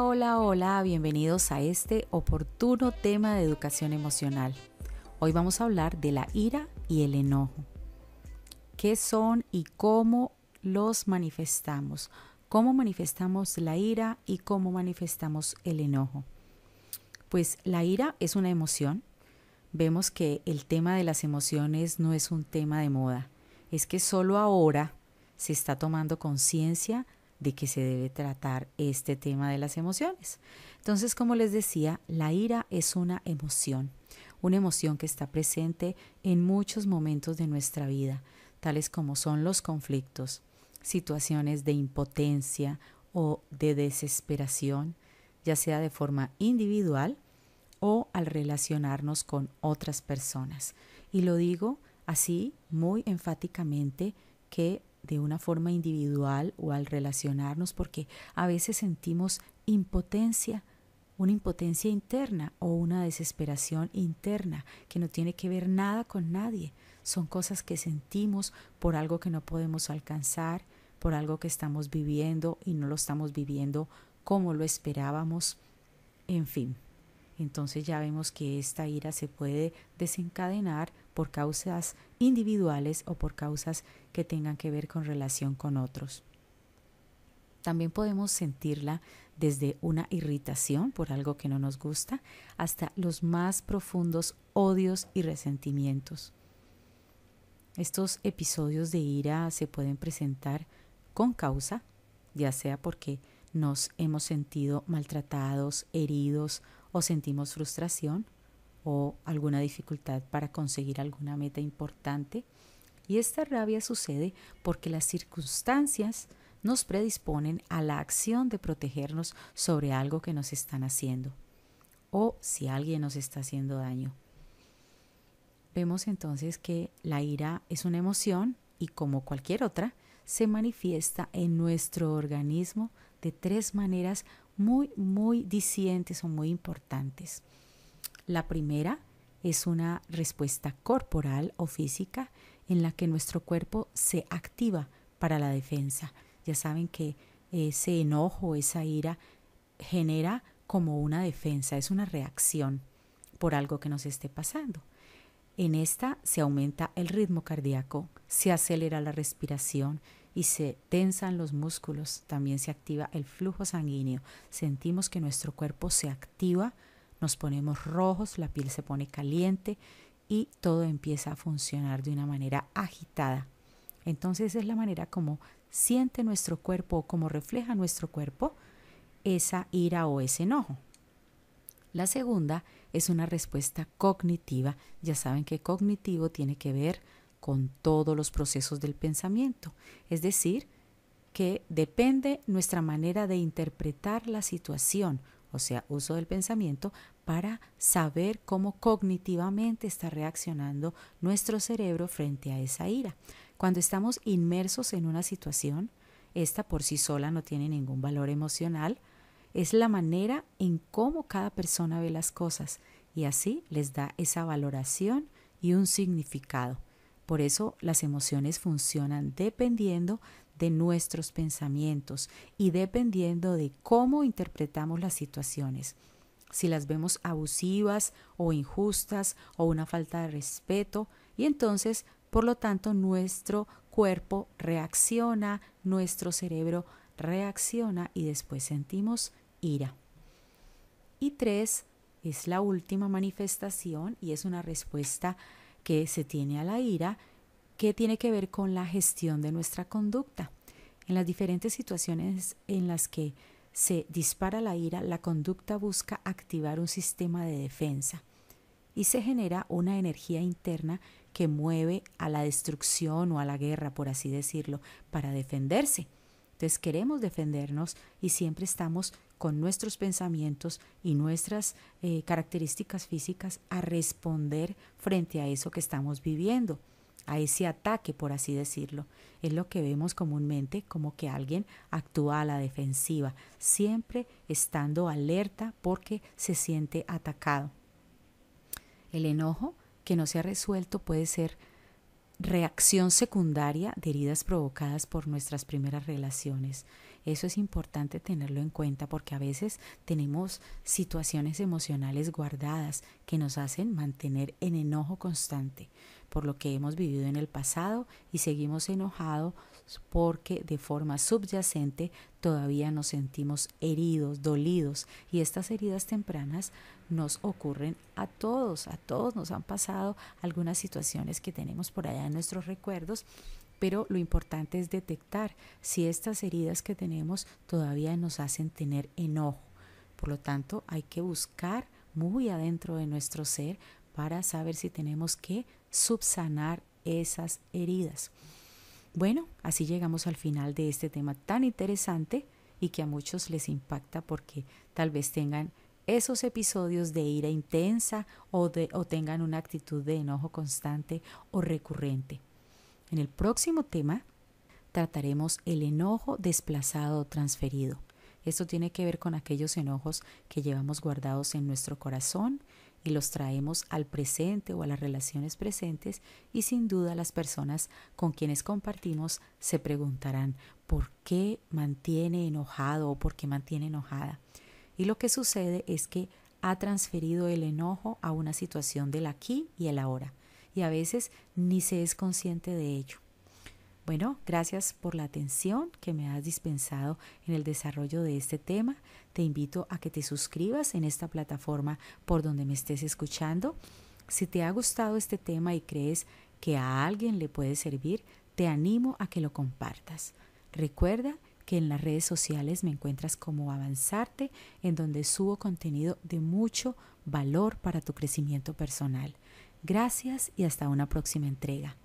Hola, hola, bienvenidos a este oportuno tema de educación emocional. Hoy vamos a hablar de la ira y el enojo. ¿Qué son y cómo los manifestamos? ¿Cómo manifestamos la ira y cómo manifestamos el enojo? Pues la ira es una emoción. Vemos que el tema de las emociones no es un tema de moda. Es que solo ahora se está tomando conciencia de que se debe tratar este tema de las emociones. Entonces, como les decía, la ira es una emoción, una emoción que está presente en muchos momentos de nuestra vida, tales como son los conflictos, situaciones de impotencia o de desesperación, ya sea de forma individual o al relacionarnos con otras personas. Y lo digo así muy enfáticamente que de una forma individual o al relacionarnos, porque a veces sentimos impotencia, una impotencia interna o una desesperación interna que no tiene que ver nada con nadie. Son cosas que sentimos por algo que no podemos alcanzar, por algo que estamos viviendo y no lo estamos viviendo como lo esperábamos. En fin, entonces ya vemos que esta ira se puede desencadenar por causas individuales o por causas que tengan que ver con relación con otros. También podemos sentirla desde una irritación por algo que no nos gusta hasta los más profundos odios y resentimientos. Estos episodios de ira se pueden presentar con causa, ya sea porque nos hemos sentido maltratados, heridos o sentimos frustración, o alguna dificultad para conseguir alguna meta importante. Y esta rabia sucede porque las circunstancias nos predisponen a la acción de protegernos sobre algo que nos están haciendo o si alguien nos está haciendo daño. Vemos entonces que la ira es una emoción y como cualquier otra, se manifiesta en nuestro organismo de tres maneras muy, muy dicientes o muy importantes. La primera es una respuesta corporal o física en la que nuestro cuerpo se activa para la defensa. Ya saben que ese enojo, esa ira genera como una defensa, es una reacción por algo que nos esté pasando. En esta se aumenta el ritmo cardíaco, se acelera la respiración y se tensan los músculos, también se activa el flujo sanguíneo. Sentimos que nuestro cuerpo se activa nos ponemos rojos, la piel se pone caliente y todo empieza a funcionar de una manera agitada. Entonces es la manera como siente nuestro cuerpo o como refleja nuestro cuerpo esa ira o ese enojo. La segunda es una respuesta cognitiva. Ya saben que cognitivo tiene que ver con todos los procesos del pensamiento. Es decir, que depende nuestra manera de interpretar la situación o sea, uso del pensamiento, para saber cómo cognitivamente está reaccionando nuestro cerebro frente a esa ira. Cuando estamos inmersos en una situación, esta por sí sola no tiene ningún valor emocional, es la manera en cómo cada persona ve las cosas y así les da esa valoración y un significado. Por eso las emociones funcionan dependiendo de nuestros pensamientos y dependiendo de cómo interpretamos las situaciones. Si las vemos abusivas o injustas o una falta de respeto, y entonces, por lo tanto, nuestro cuerpo reacciona, nuestro cerebro reacciona y después sentimos ira. Y tres, es la última manifestación y es una respuesta que se tiene a la ira que tiene que ver con la gestión de nuestra conducta. En las diferentes situaciones en las que se dispara la ira, la conducta busca activar un sistema de defensa y se genera una energía interna que mueve a la destrucción o a la guerra, por así decirlo, para defenderse. Entonces queremos defendernos y siempre estamos con nuestros pensamientos y nuestras eh, características físicas a responder frente a eso que estamos viviendo a ese ataque, por así decirlo. Es lo que vemos comúnmente como que alguien actúa a la defensiva, siempre estando alerta porque se siente atacado. El enojo que no se ha resuelto puede ser reacción secundaria de heridas provocadas por nuestras primeras relaciones. Eso es importante tenerlo en cuenta porque a veces tenemos situaciones emocionales guardadas que nos hacen mantener en enojo constante por lo que hemos vivido en el pasado y seguimos enojados porque de forma subyacente todavía nos sentimos heridos, dolidos y estas heridas tempranas nos ocurren a todos, a todos nos han pasado algunas situaciones que tenemos por allá en nuestros recuerdos pero lo importante es detectar si estas heridas que tenemos todavía nos hacen tener enojo. Por lo tanto, hay que buscar muy adentro de nuestro ser para saber si tenemos que subsanar esas heridas. Bueno, así llegamos al final de este tema tan interesante y que a muchos les impacta porque tal vez tengan esos episodios de ira intensa o, de, o tengan una actitud de enojo constante o recurrente. En el próximo tema trataremos el enojo desplazado o transferido. Esto tiene que ver con aquellos enojos que llevamos guardados en nuestro corazón y los traemos al presente o a las relaciones presentes y sin duda las personas con quienes compartimos se preguntarán por qué mantiene enojado o por qué mantiene enojada. Y lo que sucede es que ha transferido el enojo a una situación del aquí y el ahora y a veces ni se es consciente de ello. Bueno, gracias por la atención que me has dispensado en el desarrollo de este tema. Te invito a que te suscribas en esta plataforma por donde me estés escuchando. Si te ha gustado este tema y crees que a alguien le puede servir, te animo a que lo compartas. Recuerda que en las redes sociales me encuentras como Avanzarte, en donde subo contenido de mucho valor para tu crecimiento personal. Gracias y hasta una próxima entrega.